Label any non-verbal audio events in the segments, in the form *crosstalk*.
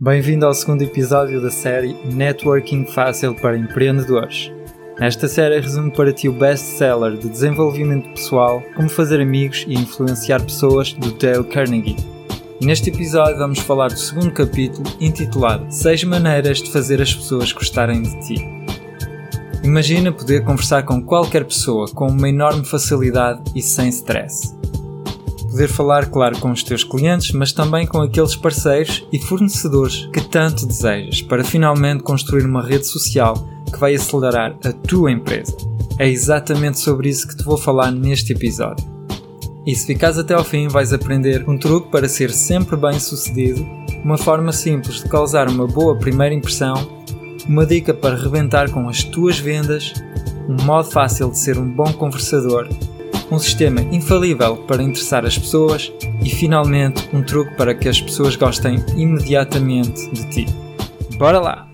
Bem-vindo ao segundo episódio da série Networking Fácil para Empreendedores. Nesta série resumo para ti o best-seller de desenvolvimento pessoal, como fazer amigos e influenciar pessoas do Dale Carnegie. E neste episódio vamos falar do segundo capítulo, intitulado 6 maneiras de fazer as pessoas gostarem de ti. Imagina poder conversar com qualquer pessoa com uma enorme facilidade e sem stress poder falar, claro, com os teus clientes, mas também com aqueles parceiros e fornecedores que tanto desejas para finalmente construir uma rede social que vai acelerar a tua empresa. É exatamente sobre isso que te vou falar neste episódio. E se ficares até ao fim, vais aprender um truque para ser sempre bem sucedido, uma forma simples de causar uma boa primeira impressão, uma dica para rebentar com as tuas vendas, um modo fácil de ser um bom conversador um sistema infalível para interessar as pessoas e, finalmente, um truque para que as pessoas gostem imediatamente de ti. Bora lá!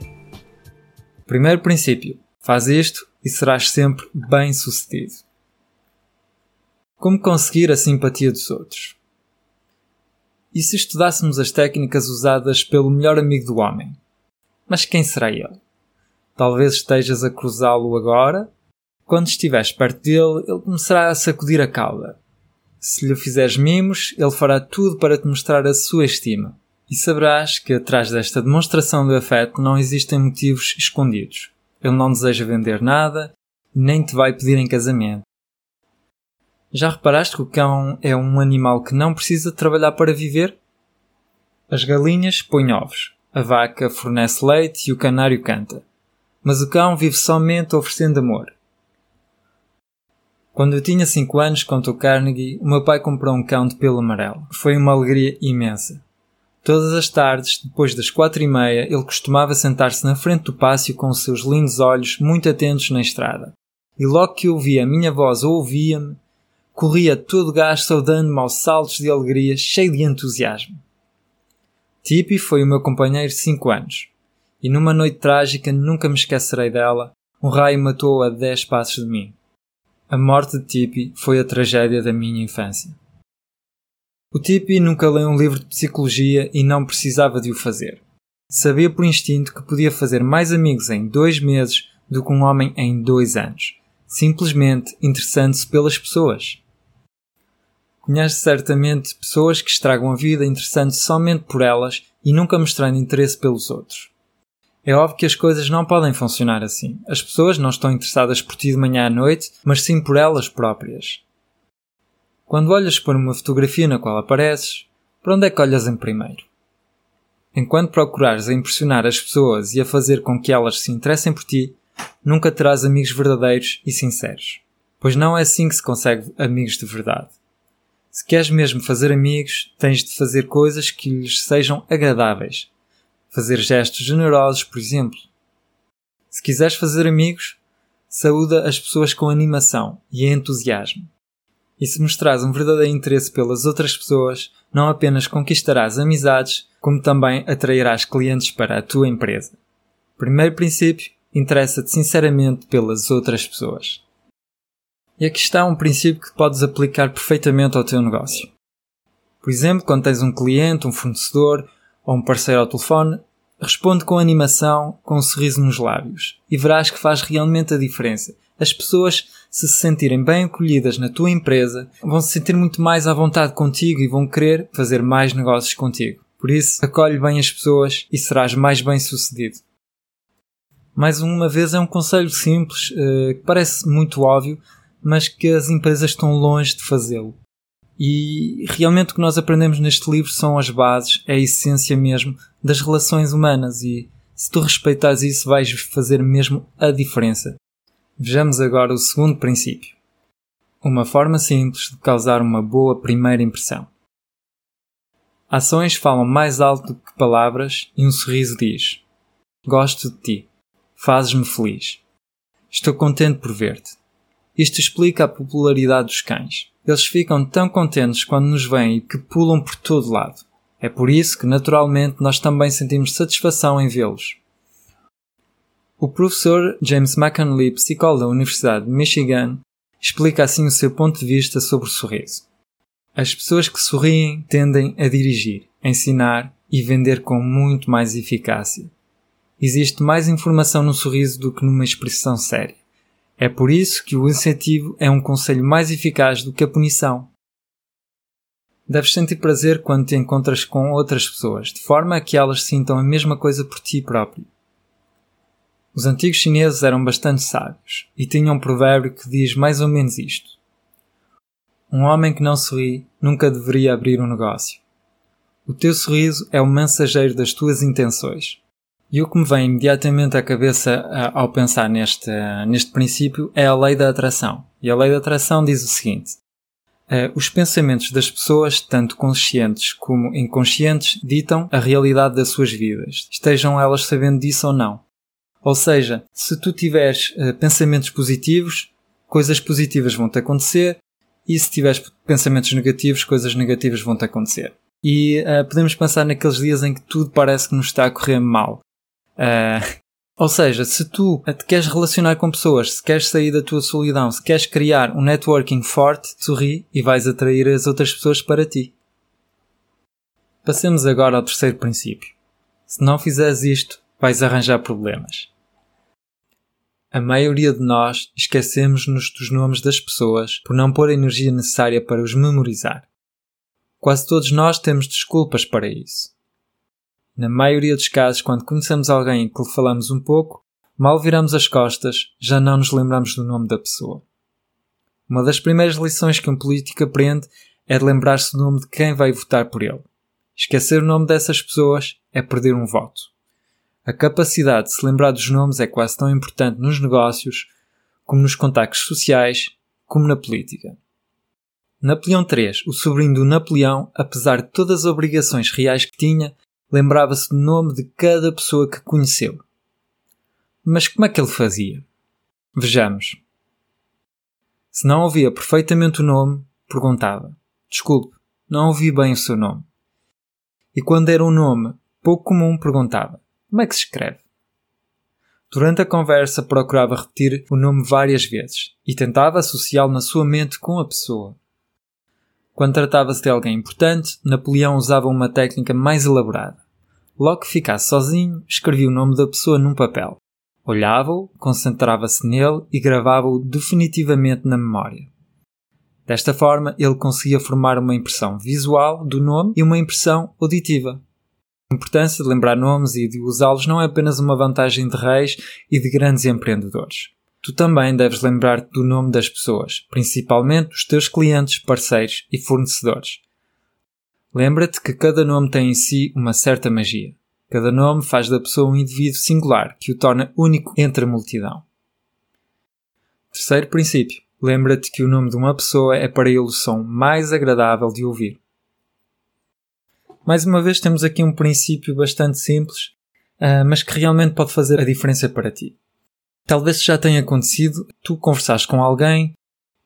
Primeiro princípio: faz isto e serás sempre bem sucedido. Como conseguir a simpatia dos outros? E se estudássemos as técnicas usadas pelo melhor amigo do homem? Mas quem será ele? Talvez estejas a cruzá-lo agora quando estiveres perto dele, ele começará a sacudir a cauda. Se lhe fizeres mimos, ele fará tudo para te mostrar a sua estima. E saberás que atrás desta demonstração de afeto não existem motivos escondidos. Ele não deseja vender nada nem te vai pedir em casamento. Já reparaste que o cão é um animal que não precisa trabalhar para viver? As galinhas põem ovos, a vaca fornece leite e o canário canta. Mas o cão vive somente oferecendo amor. Quando eu tinha 5 anos, contou Carnegie, o meu pai comprou um cão de pelo amarelo. Foi uma alegria imensa. Todas as tardes, depois das quatro e meia, ele costumava sentar-se na frente do pátio com os seus lindos olhos muito atentos na estrada. E logo que ouvia a minha voz ou ouvia-me, corria todo gás saudando-me aos saltos de alegria, cheio de entusiasmo. Tipi foi o meu companheiro cinco anos. E numa noite trágica, nunca me esquecerei dela, um raio matou a dez passos de mim. A morte de Tipi foi a tragédia da minha infância. O Tipi nunca leu um livro de psicologia e não precisava de o fazer. Sabia por instinto que podia fazer mais amigos em dois meses do que um homem em dois anos, simplesmente interessando-se pelas pessoas. Conhece certamente pessoas que estragam a vida interessando-se somente por elas e nunca mostrando interesse pelos outros. É óbvio que as coisas não podem funcionar assim. As pessoas não estão interessadas por ti de manhã à noite, mas sim por elas próprias. Quando olhas para uma fotografia na qual apareces, para onde é que olhas em primeiro? Enquanto procurares a impressionar as pessoas e a fazer com que elas se interessem por ti, nunca terás amigos verdadeiros e sinceros. Pois não é assim que se consegue amigos de verdade. Se queres mesmo fazer amigos, tens de fazer coisas que lhes sejam agradáveis, fazer gestos generosos, por exemplo. Se quiseres fazer amigos, saúda as pessoas com animação e entusiasmo. E se mostrares um verdadeiro interesse pelas outras pessoas, não apenas conquistarás amizades, como também atrairás clientes para a tua empresa. Primeiro princípio, interessa-te sinceramente pelas outras pessoas. E aqui está um princípio que podes aplicar perfeitamente ao teu negócio. Por exemplo, quando tens um cliente, um fornecedor ou um parceiro ao telefone, responde com animação, com um sorriso nos lábios, e verás que faz realmente a diferença. As pessoas, se se sentirem bem acolhidas na tua empresa, vão se sentir muito mais à vontade contigo e vão querer fazer mais negócios contigo. Por isso, acolhe bem as pessoas e serás mais bem sucedido. Mais uma vez, é um conselho simples, uh, que parece muito óbvio, mas que as empresas estão longe de fazê-lo. E realmente o que nós aprendemos neste livro são as bases, é a essência mesmo das relações humanas e se tu respeitares isso vais fazer mesmo a diferença. Vejamos agora o segundo princípio. Uma forma simples de causar uma boa primeira impressão. Ações falam mais alto que palavras e um sorriso diz: Gosto de ti. Fazes-me feliz. Estou contente por ver-te. Isto explica a popularidade dos cães. Eles ficam tão contentes quando nos veem que pulam por todo lado. É por isso que, naturalmente, nós também sentimos satisfação em vê-los. O professor James McConley, psicólogo da Universidade de Michigan, explica assim o seu ponto de vista sobre o sorriso. As pessoas que sorriem tendem a dirigir, ensinar e vender com muito mais eficácia. Existe mais informação no sorriso do que numa expressão séria. É por isso que o incentivo é um conselho mais eficaz do que a punição. Deves sentir prazer quando te encontras com outras pessoas, de forma a que elas sintam a mesma coisa por ti próprio. Os antigos chineses eram bastante sábios e tinham um provérbio que diz mais ou menos isto: Um homem que não sorri nunca deveria abrir um negócio. O teu sorriso é o mensageiro das tuas intenções. E o que me vem imediatamente à cabeça ao pensar neste, neste princípio é a lei da atração. E a lei da atração diz o seguinte: os pensamentos das pessoas, tanto conscientes como inconscientes, ditam a realidade das suas vidas, estejam elas sabendo disso ou não. Ou seja, se tu tiveres pensamentos positivos, coisas positivas vão te acontecer, e se tiveres pensamentos negativos, coisas negativas vão te acontecer. E uh, podemos pensar naqueles dias em que tudo parece que nos está a correr mal. Uh, *laughs* ou seja, se tu te queres relacionar com pessoas, se queres sair da tua solidão, se queres criar um networking forte, sorri e vais atrair as outras pessoas para ti. Passemos agora ao terceiro princípio. Se não fizeres isto, vais arranjar problemas. A maioria de nós esquecemos-nos dos nomes das pessoas por não pôr a energia necessária para os memorizar. Quase todos nós temos desculpas para isso. Na maioria dos casos, quando conhecemos alguém que lhe falamos um pouco, mal viramos as costas, já não nos lembramos do nome da pessoa. Uma das primeiras lições que um político aprende é de lembrar-se do nome de quem vai votar por ele. Esquecer o nome dessas pessoas é perder um voto. A capacidade de se lembrar dos nomes é quase tão importante nos negócios, como nos contactos sociais, como na política. Napoleão III, o sobrinho do Napoleão, apesar de todas as obrigações reais que tinha, lembrava-se do nome de cada pessoa que conheceu. Mas como é que ele fazia? Vejamos. Se não ouvia perfeitamente o nome, perguntava: Desculpe, não ouvi bem o seu nome. E quando era um nome pouco comum, perguntava: Como é que se escreve? Durante a conversa, procurava repetir o nome várias vezes e tentava associá-lo na sua mente com a pessoa. Quando tratava-se de alguém importante, Napoleão usava uma técnica mais elaborada. Logo que ficasse sozinho, escrevia o nome da pessoa num papel. Olhava-o, concentrava-se nele e gravava-o definitivamente na memória. Desta forma, ele conseguia formar uma impressão visual do nome e uma impressão auditiva. A importância de lembrar nomes e de usá-los não é apenas uma vantagem de reis e de grandes empreendedores. Tu também deves lembrar-te do nome das pessoas, principalmente dos teus clientes, parceiros e fornecedores. Lembra-te que cada nome tem em si uma certa magia. Cada nome faz da pessoa um indivíduo singular que o torna único entre a multidão. Terceiro princípio. Lembra-te que o nome de uma pessoa é para ele o som mais agradável de ouvir. Mais uma vez, temos aqui um princípio bastante simples, uh, mas que realmente pode fazer a diferença para ti. Talvez já tenha acontecido tu conversares com alguém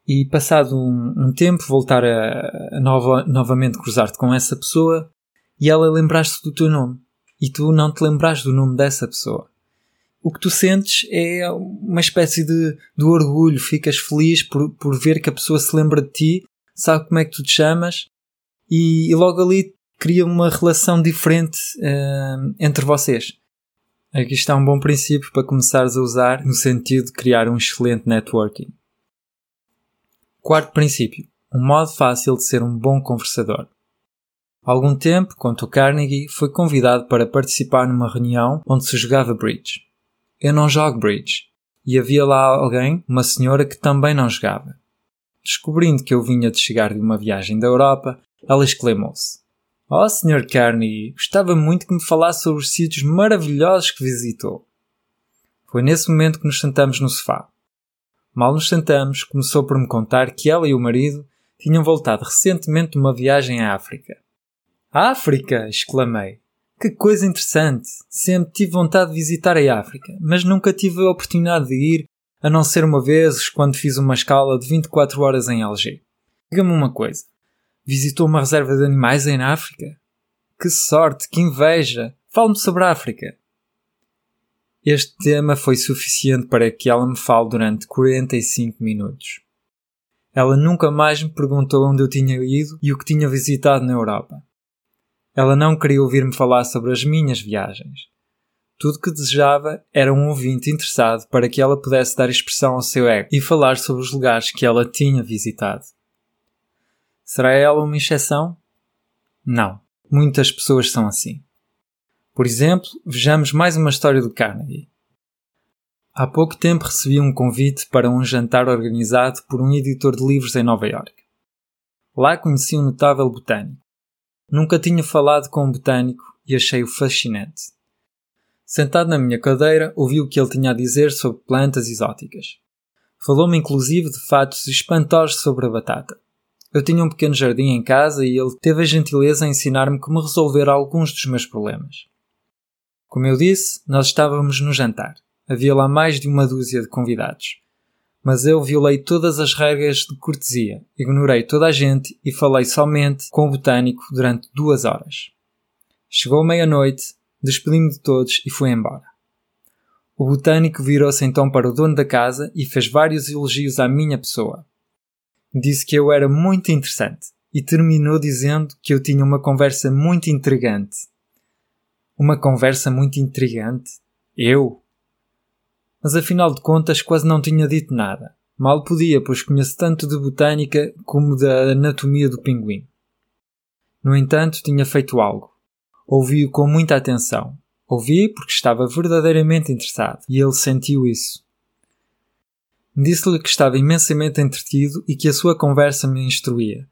e passado um, um tempo voltar a, a nova, novamente cruzar-te com essa pessoa e ela lembrar-se do teu nome e tu não te lembrares do nome dessa pessoa. O que tu sentes é uma espécie de, de orgulho, ficas feliz por, por ver que a pessoa se lembra de ti, sabe como é que tu te chamas e, e logo ali cria uma relação diferente uh, entre vocês. Aqui está um bom princípio para começares a usar no sentido de criar um excelente networking. Quarto princípio. Um modo fácil de ser um bom conversador. Há algum tempo, conta o Carnegie, foi convidado para participar numa reunião onde se jogava bridge. Eu não jogo bridge. E havia lá alguém, uma senhora, que também não jogava. Descobrindo que eu vinha de chegar de uma viagem da Europa, ela exclamou-se: Oh, Sr. Carnegie, gostava muito que me falasse sobre os sítios maravilhosos que visitou. Foi nesse momento que nos sentamos no sofá. Mal nos sentamos, começou por me contar que ela e o marido tinham voltado recentemente de uma viagem à África. África! exclamei. Que coisa interessante! Sempre tive vontade de visitar a África, mas nunca tive a oportunidade de ir, a não ser uma vez quando fiz uma escala de 24 horas em Alger. Diga-me uma coisa. Visitou uma reserva de animais em África? Que sorte, que inveja! Fale-me sobre a África. Este tema foi suficiente para que ela me fale durante 45 minutos. Ela nunca mais me perguntou onde eu tinha ido e o que tinha visitado na Europa. Ela não queria ouvir-me falar sobre as minhas viagens. Tudo que desejava era um ouvinte interessado para que ela pudesse dar expressão ao seu ego e falar sobre os lugares que ela tinha visitado. Será ela uma exceção? Não. Muitas pessoas são assim. Por exemplo, vejamos mais uma história do Carnegie. Há pouco tempo recebi um convite para um jantar organizado por um editor de livros em Nova York. Lá conheci um notável botânico. Nunca tinha falado com um botânico e achei-o fascinante. Sentado na minha cadeira, ouvi o que ele tinha a dizer sobre plantas exóticas. Falou-me inclusive de fatos espantosos sobre a batata. Eu tinha um pequeno jardim em casa e ele teve a gentileza em ensinar-me como resolver alguns dos meus problemas. Como eu disse, nós estávamos no jantar. Havia lá mais de uma dúzia de convidados. Mas eu violei todas as regras de cortesia, ignorei toda a gente e falei somente com o botânico durante duas horas. Chegou meia-noite, despedi-me de todos e fui embora. O botânico virou-se então para o dono da casa e fez vários elogios à minha pessoa. Disse que eu era muito interessante e terminou dizendo que eu tinha uma conversa muito intrigante. Uma conversa muito intrigante? Eu? mas afinal de contas quase não tinha dito nada. Mal podia, pois conheço tanto de botânica como da anatomia do pinguim. No entanto, tinha feito algo. Ouvi-o com muita atenção. Ouvi porque estava verdadeiramente interessado e ele sentiu isso. Disse-lhe que estava imensamente entretido e que a sua conversa me instruía.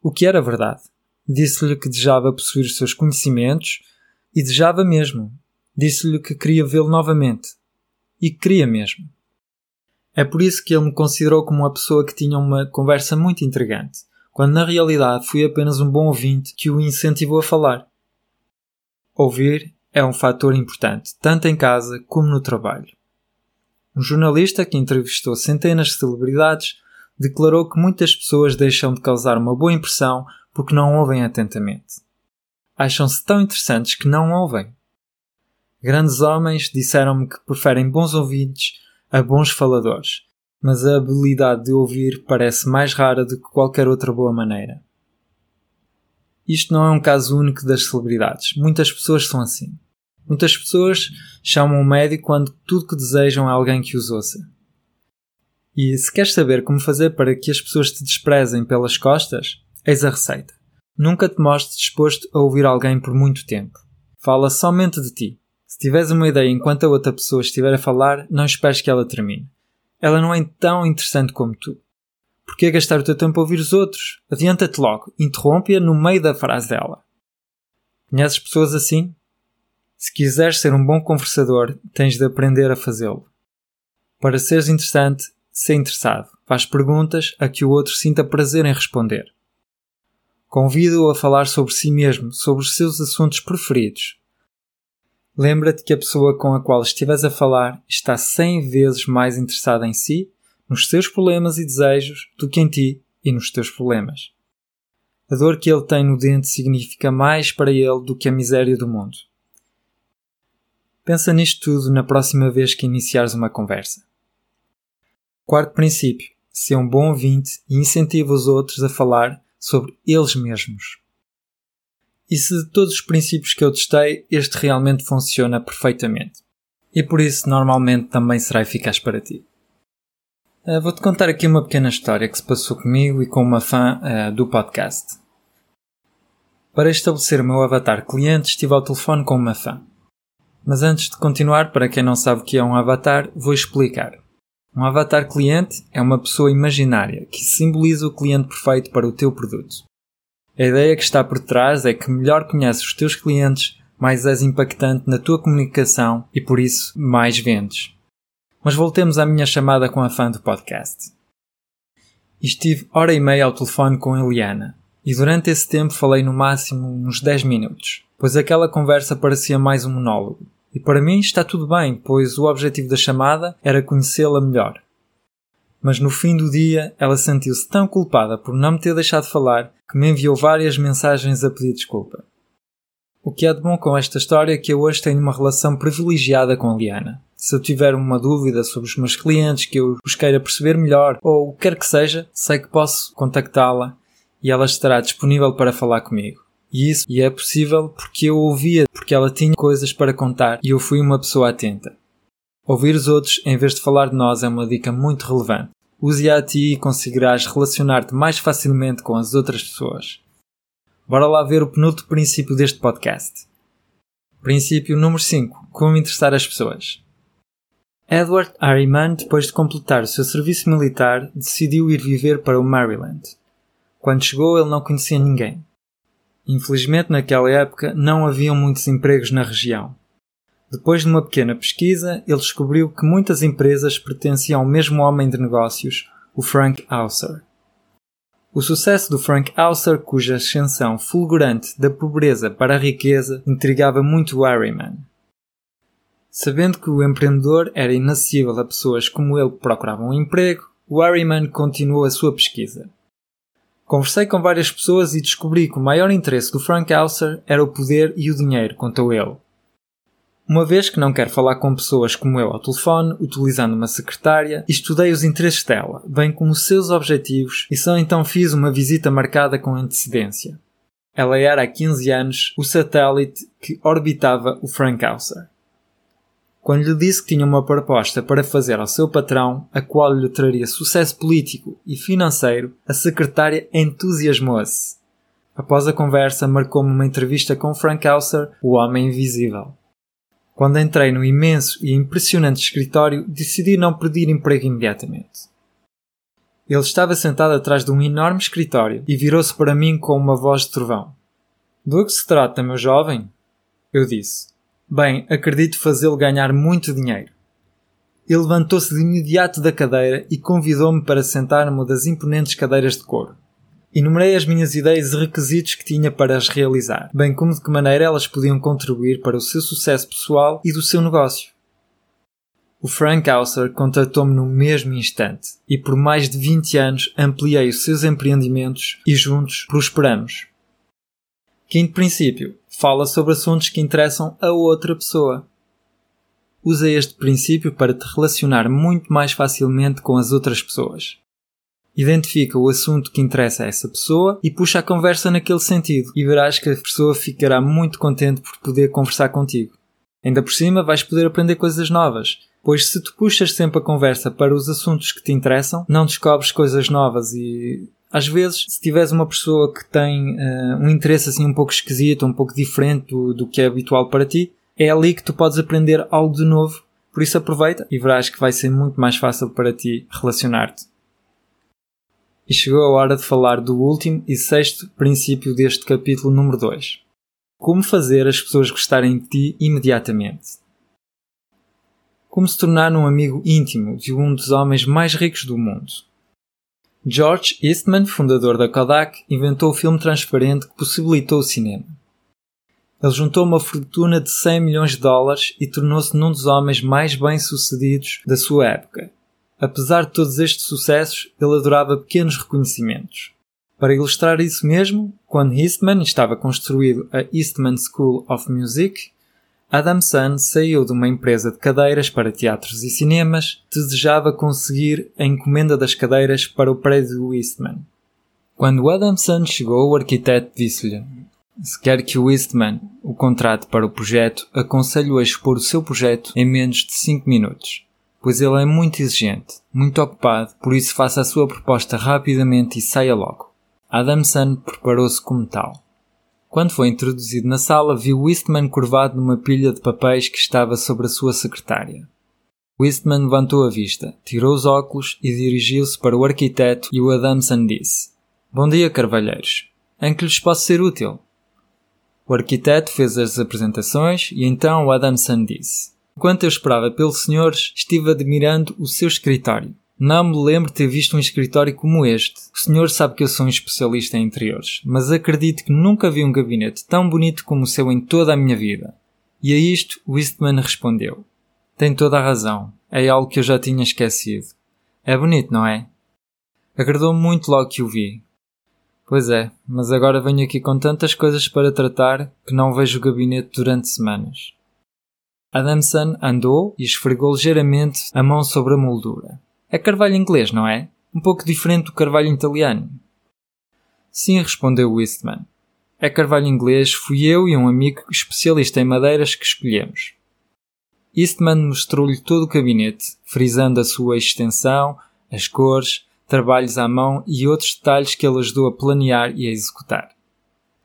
O que era verdade. Disse-lhe que desejava possuir os seus conhecimentos e desejava mesmo. Disse-lhe que queria vê-lo novamente, e queria mesmo. É por isso que ele me considerou como uma pessoa que tinha uma conversa muito intrigante, quando na realidade fui apenas um bom ouvinte que o incentivou a falar. Ouvir é um fator importante, tanto em casa como no trabalho. Um jornalista que entrevistou centenas de celebridades declarou que muitas pessoas deixam de causar uma boa impressão porque não ouvem atentamente. Acham-se tão interessantes que não ouvem. Grandes homens disseram-me que preferem bons ouvintes a bons faladores, mas a habilidade de ouvir parece mais rara do que qualquer outra boa maneira. Isto não é um caso único das celebridades. Muitas pessoas são assim. Muitas pessoas chamam um médico quando tudo que desejam é alguém que os ouça. E se queres saber como fazer para que as pessoas te desprezem pelas costas, eis a receita. Nunca te mostres disposto a ouvir alguém por muito tempo. Fala somente de ti. Se tiveres uma ideia enquanto a outra pessoa estiver a falar, não esperes que ela termine. Ela não é tão interessante como tu. Por que gastar o teu tempo a ouvir os outros? Adianta-te logo, interrompe-a no meio da frase dela. Conheces pessoas assim? Se quiseres ser um bom conversador, tens de aprender a fazê-lo. Para seres interessante, ser interessado. Faz perguntas a que o outro sinta prazer em responder. Convida-o a falar sobre si mesmo, sobre os seus assuntos preferidos, Lembra-te que a pessoa com a qual estiveres a falar está cem vezes mais interessada em si, nos seus problemas e desejos, do que em ti e nos teus problemas. A dor que ele tem no dente significa mais para ele do que a miséria do mundo. Pensa nisto tudo na próxima vez que iniciares uma conversa. Quarto princípio: ser um bom ouvinte e incentiva os outros a falar sobre eles mesmos. E se de todos os princípios que eu testei, este realmente funciona perfeitamente. E por isso, normalmente, também será eficaz para ti. Uh, Vou-te contar aqui uma pequena história que se passou comigo e com uma fã uh, do podcast. Para estabelecer o meu avatar cliente, estive ao telefone com uma fã. Mas antes de continuar, para quem não sabe o que é um avatar, vou explicar. Um avatar cliente é uma pessoa imaginária que simboliza o cliente perfeito para o teu produto. A ideia que está por trás é que melhor conheces os teus clientes, mais és impactante na tua comunicação e por isso mais vendes. Mas voltemos à minha chamada com a fã do podcast. Estive hora e meia ao telefone com Eliana e durante esse tempo falei no máximo uns 10 minutos, pois aquela conversa parecia mais um monólogo. E para mim está tudo bem, pois o objetivo da chamada era conhecê-la melhor. Mas no fim do dia ela sentiu-se tão culpada por não me ter deixado falar que me enviou várias mensagens a pedir desculpa. O que é de bom com esta história é que eu hoje tenho uma relação privilegiada com a Liana. Se eu tiver uma dúvida sobre os meus clientes que eu os queira perceber melhor, ou o que quer que seja, sei que posso contactá-la e ela estará disponível para falar comigo. E isso e é possível porque eu ouvia, porque ela tinha coisas para contar e eu fui uma pessoa atenta. Ouvir os outros em vez de falar de nós é uma dica muito relevante. Use-a a ti e conseguirás relacionar-te mais facilmente com as outras pessoas. Bora lá ver o penúltimo princípio deste podcast. Princípio número 5. Como interessar as pessoas. Edward Harriman, depois de completar o seu serviço militar, decidiu ir viver para o Maryland. Quando chegou, ele não conhecia ninguém. Infelizmente, naquela época, não haviam muitos empregos na região. Depois de uma pequena pesquisa, ele descobriu que muitas empresas pertenciam ao mesmo homem de negócios, o Frank Hauser. O sucesso do Frank Hauser, cuja ascensão fulgurante da pobreza para a riqueza intrigava muito Harriman. Sabendo que o empreendedor era inacessível a pessoas como ele que procuravam um emprego, o Harriman continuou a sua pesquisa. Conversei com várias pessoas e descobri que o maior interesse do Frank Hauser era o poder e o dinheiro, contou ele. Uma vez que não quero falar com pessoas como eu ao telefone, utilizando uma secretária, estudei os interesses dela, bem como os seus objetivos, e só então fiz uma visita marcada com antecedência. Ela era há 15 anos o satélite que orbitava o Frank Hauser. Quando lhe disse que tinha uma proposta para fazer ao seu patrão, a qual lhe traria sucesso político e financeiro, a secretária entusiasmou-se. Após a conversa, marcou-me uma entrevista com Frank Hauser, o Homem Invisível. Quando entrei no imenso e impressionante escritório, decidi não pedir emprego imediatamente. Ele estava sentado atrás de um enorme escritório e virou-se para mim com uma voz de trovão. Do que se trata, meu jovem? Eu disse. Bem, acredito fazê-lo ganhar muito dinheiro. Ele levantou-se de imediato da cadeira e convidou-me para sentar numa das imponentes cadeiras de couro. Enumerei as minhas ideias e requisitos que tinha para as realizar, bem como de que maneira elas podiam contribuir para o seu sucesso pessoal e do seu negócio. O Frank Hauser contratou-me no mesmo instante e por mais de 20 anos ampliei os seus empreendimentos e juntos prosperamos. Quinto princípio. Fala sobre assuntos que interessam a outra pessoa. Usa este princípio para te relacionar muito mais facilmente com as outras pessoas. Identifica o assunto que interessa a essa pessoa e puxa a conversa naquele sentido, e verás que a pessoa ficará muito contente por poder conversar contigo. Ainda por cima, vais poder aprender coisas novas, pois se tu puxas sempre a conversa para os assuntos que te interessam, não descobres coisas novas e às vezes, se tiveres uma pessoa que tem uh, um interesse assim um pouco esquisito, um pouco diferente do, do que é habitual para ti, é ali que tu podes aprender algo de novo. Por isso aproveita e verás que vai ser muito mais fácil para ti relacionar-te. E chegou a hora de falar do último e sexto princípio deste capítulo número 2. Como fazer as pessoas gostarem de ti imediatamente. Como se tornar um amigo íntimo de um dos homens mais ricos do mundo. George Eastman, fundador da Kodak, inventou o filme transparente que possibilitou o cinema. Ele juntou uma fortuna de 100 milhões de dólares e tornou-se num dos homens mais bem-sucedidos da sua época. Apesar de todos estes sucessos, ele adorava pequenos reconhecimentos. Para ilustrar isso mesmo, quando Eastman estava a construir a Eastman School of Music, Adam Sun saiu de uma empresa de cadeiras para teatros e cinemas, desejava conseguir a encomenda das cadeiras para o prédio Eastman. Quando Adam Sun chegou, o arquiteto disse-lhe: Se quer que o Eastman o contrate para o projeto, aconselho a expor o seu projeto em menos de 5 minutos pois ele é muito exigente, muito ocupado, por isso faça a sua proposta rapidamente e saia logo. Adamson preparou-se como tal. Quando foi introduzido na sala, viu Wistman curvado numa pilha de papéis que estava sobre a sua secretária. Wistman levantou a vista, tirou os óculos e dirigiu-se para o arquiteto e o Adamson disse: Bom dia, carvalheiros. Em que lhes posso ser útil? O arquiteto fez as apresentações e então o Adamson disse: Enquanto eu esperava pelo senhor, estive admirando o seu escritório. Não me lembro de ter visto um escritório como este. O senhor sabe que eu sou um especialista em interiores, mas acredito que nunca vi um gabinete tão bonito como o seu em toda a minha vida. E a isto, Wistman respondeu. Tem toda a razão. É algo que eu já tinha esquecido. É bonito, não é? Agradou-me muito logo que o vi. Pois é, mas agora venho aqui com tantas coisas para tratar que não vejo o gabinete durante semanas. Adamson andou e esfregou ligeiramente a mão sobre a moldura. É carvalho inglês, não é? Um pouco diferente do carvalho italiano. Sim, respondeu Wistman. é carvalho inglês, fui eu e um amigo especialista em madeiras que escolhemos. Eastman mostrou-lhe todo o gabinete, frisando a sua extensão, as cores, trabalhos à mão e outros detalhes que ele ajudou a planear e a executar.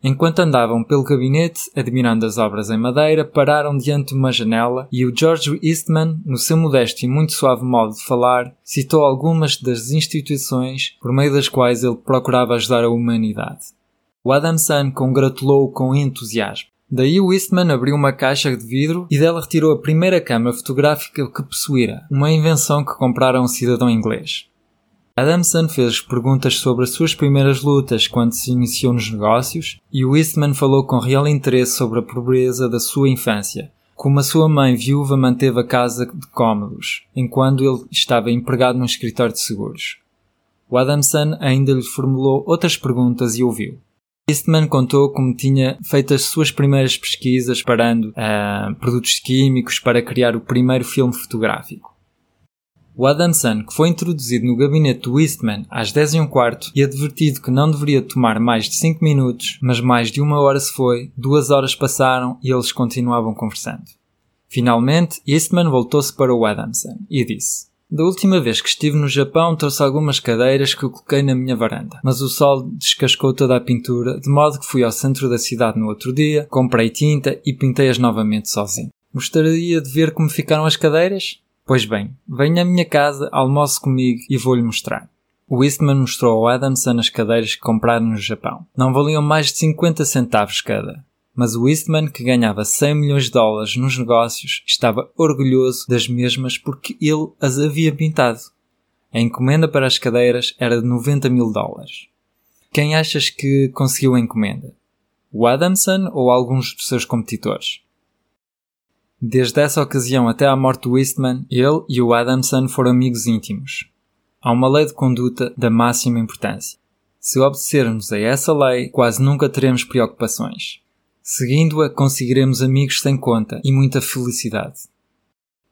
Enquanto andavam pelo gabinete, admirando as obras em madeira, pararam diante de uma janela e o George Eastman, no seu modesto e muito suave modo de falar, citou algumas das instituições por meio das quais ele procurava ajudar a humanidade. O Adamson congratulou-o com entusiasmo. Daí o Eastman abriu uma caixa de vidro e dela retirou a primeira câmara fotográfica que possuíra, uma invenção que comprara um cidadão inglês. Adamson fez perguntas sobre as suas primeiras lutas quando se iniciou nos negócios e Eastman falou com real interesse sobre a pobreza da sua infância, como a sua mãe viúva manteve a casa de cômodos, enquanto ele estava empregado num escritório de seguros. O Adamson ainda lhe formulou outras perguntas e ouviu. Eastman contou como tinha feito as suas primeiras pesquisas parando uh, produtos químicos para criar o primeiro filme fotográfico. O Adamson, que foi introduzido no gabinete do Eastman às 10 e um quarto e advertido que não deveria tomar mais de 5 minutos, mas mais de uma hora se foi, duas horas passaram e eles continuavam conversando. Finalmente, Eastman voltou-se para o Adamson e disse: Da última vez que estive no Japão trouxe algumas cadeiras que eu coloquei na minha varanda, mas o sol descascou toda a pintura, de modo que fui ao centro da cidade no outro dia, comprei tinta e pintei-as novamente sozinho. Gostaria de ver como ficaram as cadeiras? Pois bem, venha à minha casa, almoce comigo e vou-lhe mostrar. O Eastman mostrou ao Adamson as cadeiras que compraram no Japão. Não valiam mais de 50 centavos cada. Mas o Eastman, que ganhava 100 milhões de dólares nos negócios, estava orgulhoso das mesmas porque ele as havia pintado. A encomenda para as cadeiras era de 90 mil dólares. Quem achas que conseguiu a encomenda? O Adamson ou alguns dos seus competidores? Desde essa ocasião até à morte do Eastman, ele e o Adamson foram amigos íntimos. Há uma lei de conduta da máxima importância. Se obedecermos a essa lei, quase nunca teremos preocupações. Seguindo-a, conseguiremos amigos sem conta e muita felicidade.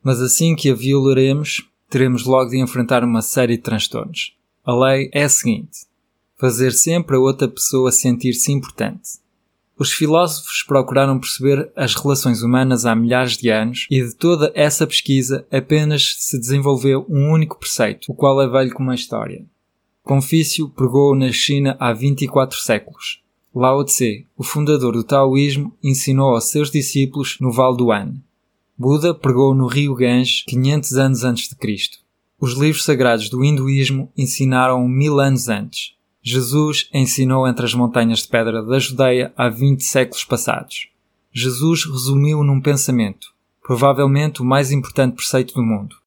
Mas assim que a violaremos, teremos logo de enfrentar uma série de transtornos. A lei é a seguinte: fazer sempre a outra pessoa sentir-se importante. Os filósofos procuraram perceber as relações humanas há milhares de anos e de toda essa pesquisa apenas se desenvolveu um único preceito, o qual é velho como a história. Confício pregou na China há 24 séculos. Lao Tse, o fundador do taoísmo, ensinou aos seus discípulos no Val do Han. Buda pregou no rio Ganges 500 anos antes de Cristo. Os livros sagrados do hinduísmo ensinaram mil anos antes. Jesus ensinou entre as montanhas de pedra da Judeia há 20 séculos passados. Jesus resumiu num pensamento, provavelmente o mais importante preceito do mundo.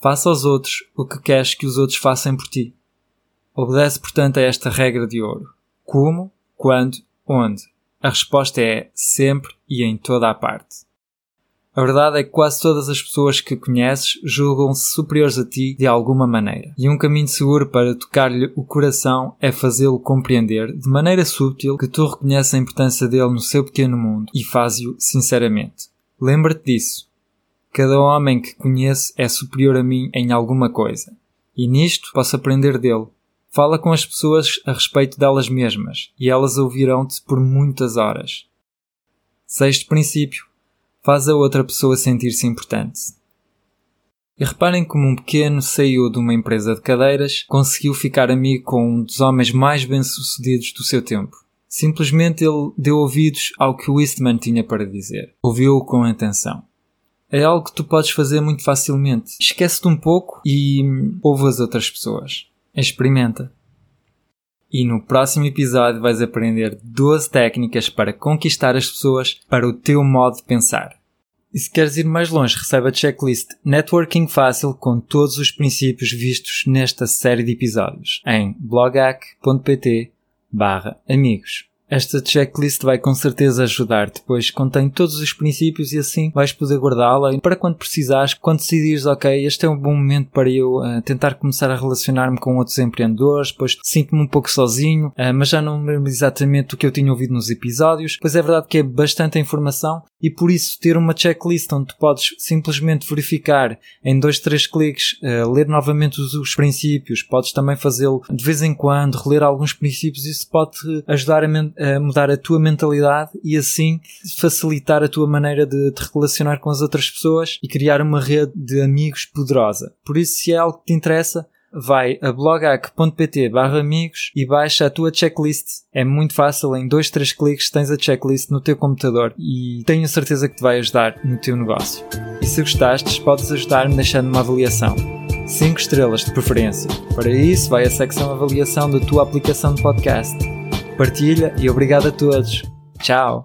Faça aos outros o que queres que os outros façam por ti. Obedece, portanto, a esta regra de ouro. Como, quando, onde? A resposta é sempre e em toda a parte. A verdade é que quase todas as pessoas que conheces julgam-se superiores a ti de alguma maneira. E um caminho seguro para tocar-lhe o coração é fazê-lo compreender, de maneira sutil, que tu reconheces a importância dele no seu pequeno mundo e fazes-o sinceramente. Lembra-te disso. Cada homem que conheço é superior a mim em alguma coisa. E nisto posso aprender dele. Fala com as pessoas a respeito delas mesmas e elas ouvirão-te por muitas horas. Sexto princípio faz a outra pessoa sentir-se importante. E reparem como um pequeno CEO de uma empresa de cadeiras conseguiu ficar amigo com um dos homens mais bem-sucedidos do seu tempo. Simplesmente ele deu ouvidos ao que o Eastman tinha para dizer. Ouviu-o com atenção. É algo que tu podes fazer muito facilmente. Esquece-te um pouco e ouve as outras pessoas. Experimenta. E no próximo episódio vais aprender 12 técnicas para conquistar as pessoas para o teu modo de pensar. E se queres ir mais longe, recebe a checklist Networking Fácil com todos os princípios vistos nesta série de episódios em blogac.pt amigos. Esta checklist vai com certeza ajudar-te, pois contém todos os princípios e assim vais poder guardá-la. Para quando precisares, quando decidires, ok, este é um bom momento para eu uh, tentar começar a relacionar-me com outros empreendedores, pois sinto-me um pouco sozinho, uh, mas já não me lembro exatamente do que eu tinha ouvido nos episódios, pois é verdade que é bastante informação e por isso ter uma checklist onde tu podes simplesmente verificar em dois, três cliques, uh, ler novamente os, os princípios, podes também fazê-lo de vez em quando, reler alguns princípios, isso pode ajudar a a mudar a tua mentalidade e assim facilitar a tua maneira de te relacionar com as outras pessoas e criar uma rede de amigos poderosa. Por isso, se é algo que te interessa, vai a blogac.pt barra amigos e baixa a tua checklist. É muito fácil, em dois, três cliques tens a checklist no teu computador e tenho certeza que te vai ajudar no teu negócio. E se gostastes, podes ajudar-me deixando uma avaliação. 5 estrelas de preferência. Para isso, vai à secção avaliação da tua aplicação de podcast. Partilha e obrigado a todos. Tchau!